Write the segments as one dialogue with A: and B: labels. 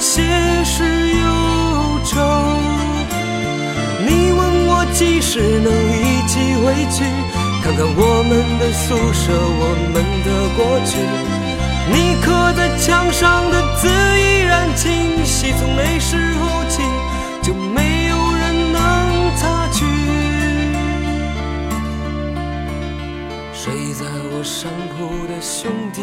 A: 些事忧愁。你问我几时能一起回去，看看我们的宿舍，我们的过去。你刻在墙上的字依然清晰，从那时候起。就没有人能擦去。睡在我上铺的兄弟，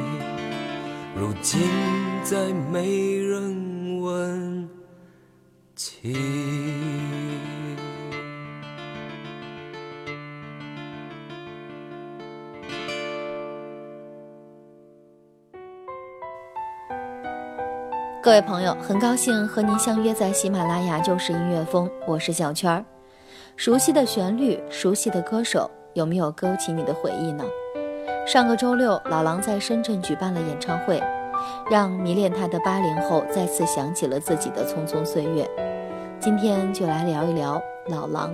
A: 如今再没人问起。
B: 各位朋友，很高兴和您相约在喜马拉雅就是音乐风，我是小圈儿。熟悉的旋律，熟悉的歌手，有没有勾起你的回忆呢？上个周六，老狼在深圳举办了演唱会，让迷恋他的八零后再次想起了自己的匆匆岁月。今天就来聊一聊老狼。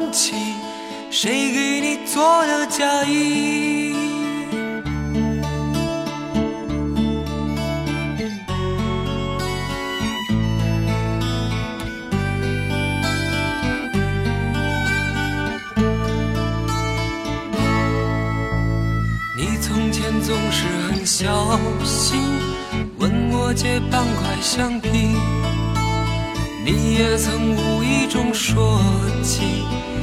A: 起？谁给你做的嫁衣？你从前总是很小心，问我借半块橡皮。你也曾无意中说起，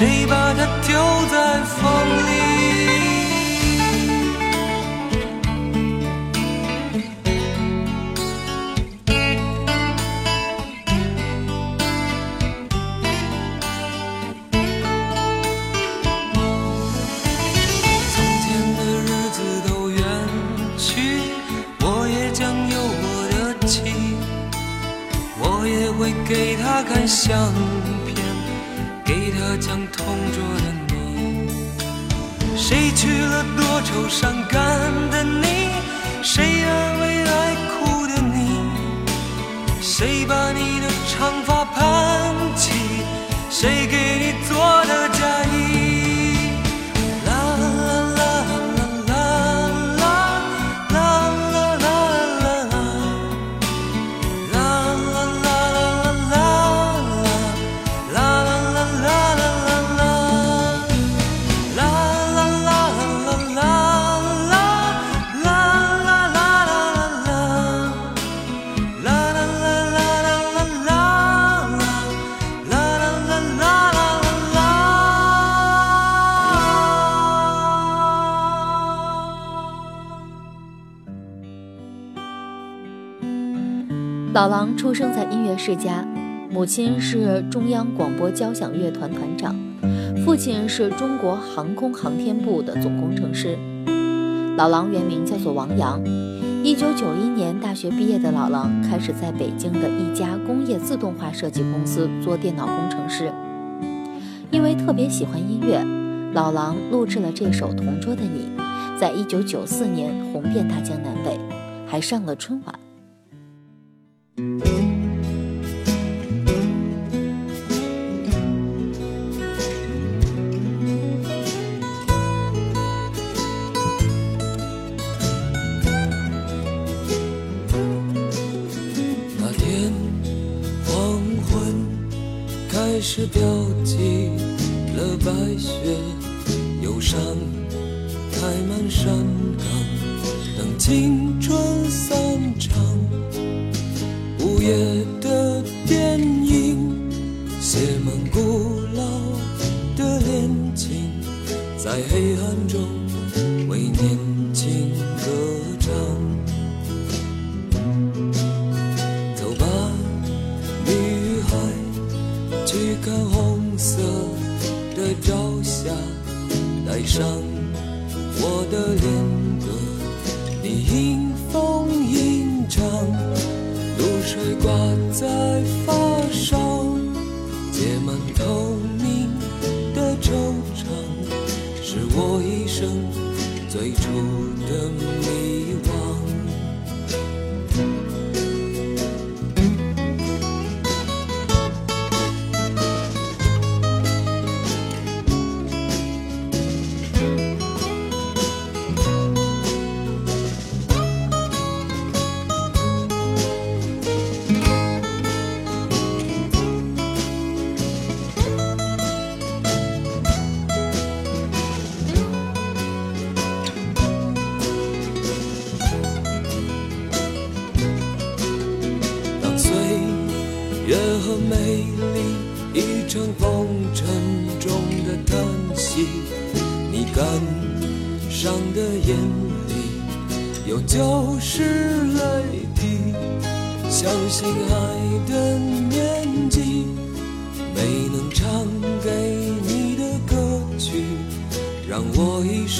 A: 谁把它丢在风里？
B: 老狼出生在音乐世家，母亲是中央广播交响乐团团长，父亲是中国航空航天部的总工程师。老狼原名叫做王阳。一九九一年大学毕业的老狼开始在北京的一家工业自动化设计公司做电脑工程师。因为特别喜欢音乐，老狼录制了这首《同桌的你》，在一九九四年红遍大江南北，还上了春晚。
A: 那天黄昏开始飘起了白雪，忧伤开满山岗，等青春散上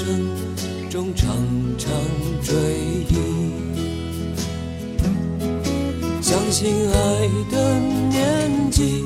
A: 生中常常追忆。相信爱的年纪，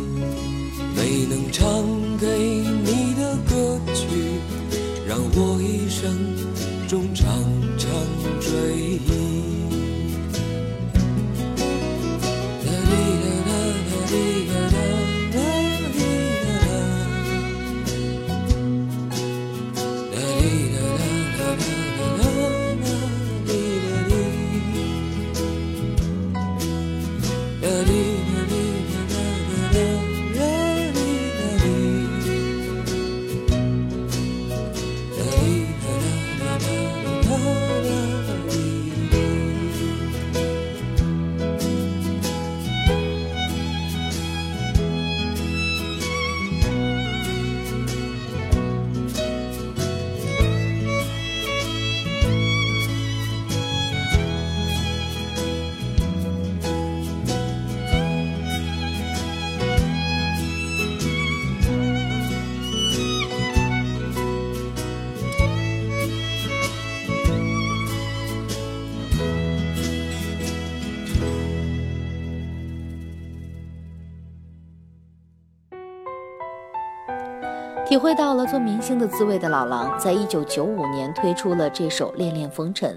B: 体会到了做明星的滋味的老狼，在一九九五年推出了这首《恋恋风尘》，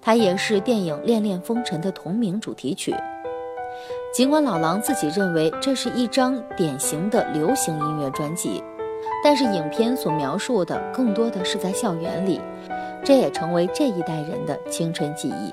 B: 它也是电影《恋恋风尘》的同名主题曲。尽管老狼自己认为这是一张典型的流行音乐专辑，但是影片所描述的更多的是在校园里，这也成为这一代人的青春记忆。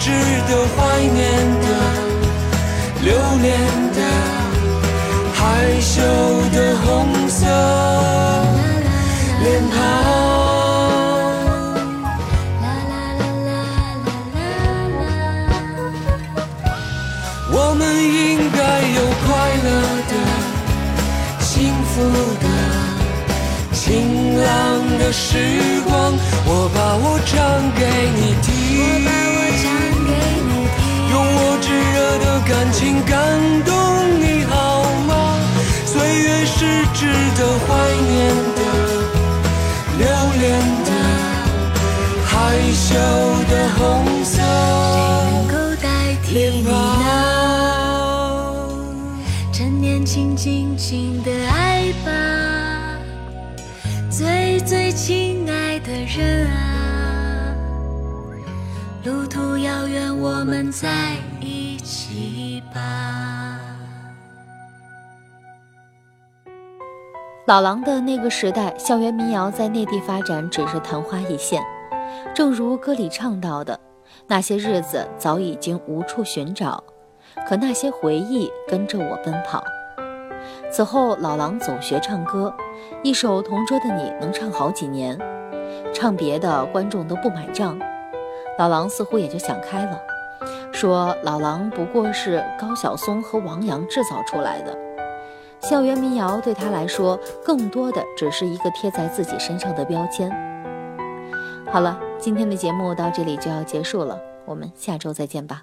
A: 值得怀念的、留恋的。害羞的红色脸庞，
C: 啦啦啦啦啦啦啦。
A: 我们应该有快乐的、幸福的、晴朗的时光。我把我唱给你听，感情感动你好吗？岁月是值得怀念的、留恋的、害羞的红色
C: 能够代替你呢？趁年轻，尽情的爱吧，最最亲爱的人啊，路途遥远，我们在一起吧。
B: 老狼的那个时代，校园民谣在内地发展只是昙花一现。正如歌里唱到的，那些日子早已经无处寻找，可那些回忆跟着我奔跑。此后，老狼总学唱歌，一首《同桌的你》能唱好几年，唱别的观众都不买账。老狼似乎也就想开了，说老狼不过是高晓松和王阳制造出来的。校园民谣对他来说，更多的只是一个贴在自己身上的标签。好了，今天的节目到这里就要结束了，我们下周再见吧。